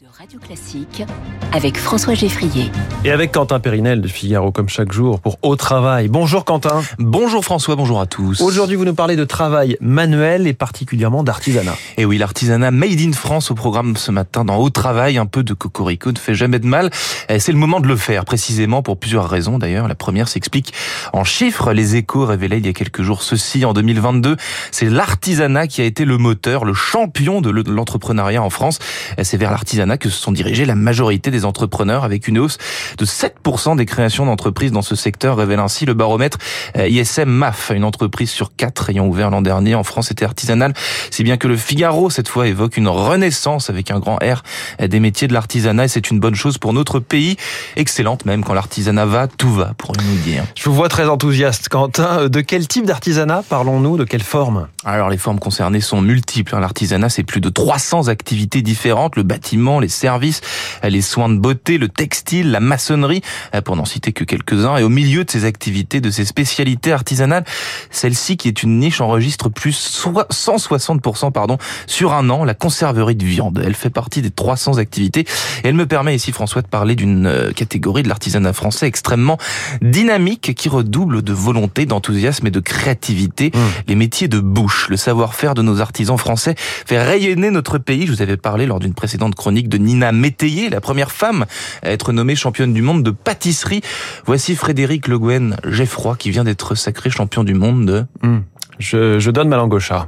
de Radio Classique avec François Geffrier. Et avec Quentin Périnel de Figaro, comme chaque jour, pour Au Travail. Bonjour Quentin. Bonjour François, bonjour à tous. Aujourd'hui, vous nous parlez de travail manuel et particulièrement d'artisanat. Et oui, l'artisanat made in France au programme ce matin dans Au Travail. Un peu de cocorico ne fait jamais de mal. C'est le moment de le faire, précisément pour plusieurs raisons d'ailleurs. La première s'explique en chiffres. Les échos révélaient il y a quelques jours ceci en 2022. C'est l'artisanat qui a été le moteur, le champion de l'entrepreneuriat en France. C'est vers l'artisanat que se sont dirigés la majorité des entrepreneurs avec une hausse de 7% des créations d'entreprises dans ce secteur, révèle ainsi le baromètre euh, ISM MAF. Une entreprise sur quatre ayant ouvert l'an dernier en France était artisanale, si bien que le Figaro, cette fois, évoque une renaissance avec un grand R euh, des métiers de l'artisanat et c'est une bonne chose pour notre pays. Excellente même quand l'artisanat va, tout va, pour nous dire. Je vous vois très enthousiaste, Quentin. De quel type d'artisanat parlons-nous De quelle forme? Alors les formes concernées sont multiples. L'artisanat, c'est plus de 300 activités différentes. Le bâtiment, les services, les soins de beauté, le textile, la maçonnerie, pour n'en citer que quelques-uns. Et au milieu de ces activités, de ces spécialités artisanales, celle-ci qui est une niche enregistre plus 160% pardon, sur un an, la conserverie de viande. Elle fait partie des 300 activités et elle me permet ici, François, de parler d'une euh, catégorie de l'artisanat français extrêmement dynamique qui redouble de volonté, d'enthousiasme et de créativité. Mmh. Les métiers de bouche, le savoir-faire de nos artisans français fait rayonner notre pays. Je vous avais parlé lors d'une précédente chronique de Nina Métayer, la première femme à être nommée championne du monde de pâtisserie. Voici Frédéric Le Gouen Geffroy qui vient d'être sacré champion du monde de... Hmm. Je, je, donne ma langue au chat.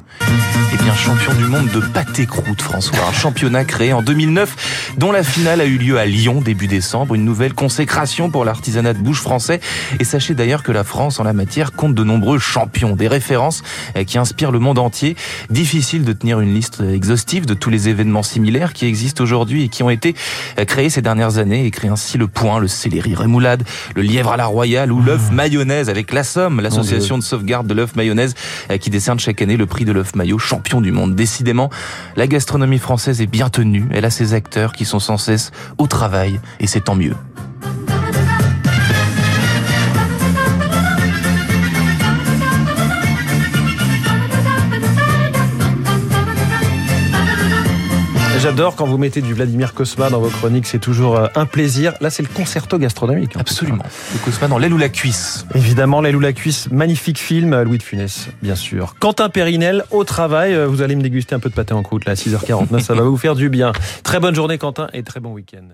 Eh bien, champion du monde de pâté croûte, François. Un championnat créé en 2009, dont la finale a eu lieu à Lyon début décembre. Une nouvelle consécration pour l'artisanat de bouche français. Et sachez d'ailleurs que la France, en la matière, compte de nombreux champions, des références eh, qui inspirent le monde entier. Difficile de tenir une liste exhaustive de tous les événements similaires qui existent aujourd'hui et qui ont été eh, créés ces dernières années et créent ainsi le point, le céleri rémoulade, le lièvre à la royale ou l'œuf mayonnaise avec la Somme, l'association de sauvegarde de l'œuf mayonnaise qui décerne chaque année le prix de l'œuf maillot champion du monde. Décidément, la gastronomie française est bien tenue. Elle a ses acteurs qui sont sans cesse au travail et c'est tant mieux. J'adore quand vous mettez du Vladimir Kosma dans vos chroniques, c'est toujours euh, un plaisir. Là, c'est le concerto gastronomique. Absolument. Le Kosma dans l'aile ou la cuisse. Évidemment, l'aile ou la cuisse, magnifique film, Louis de Funès, bien sûr. Quentin Périnel, au travail, euh, vous allez me déguster un peu de pâté en croûte, là, à 6h49, ça va vous faire du bien. Très bonne journée, Quentin, et très bon week-end.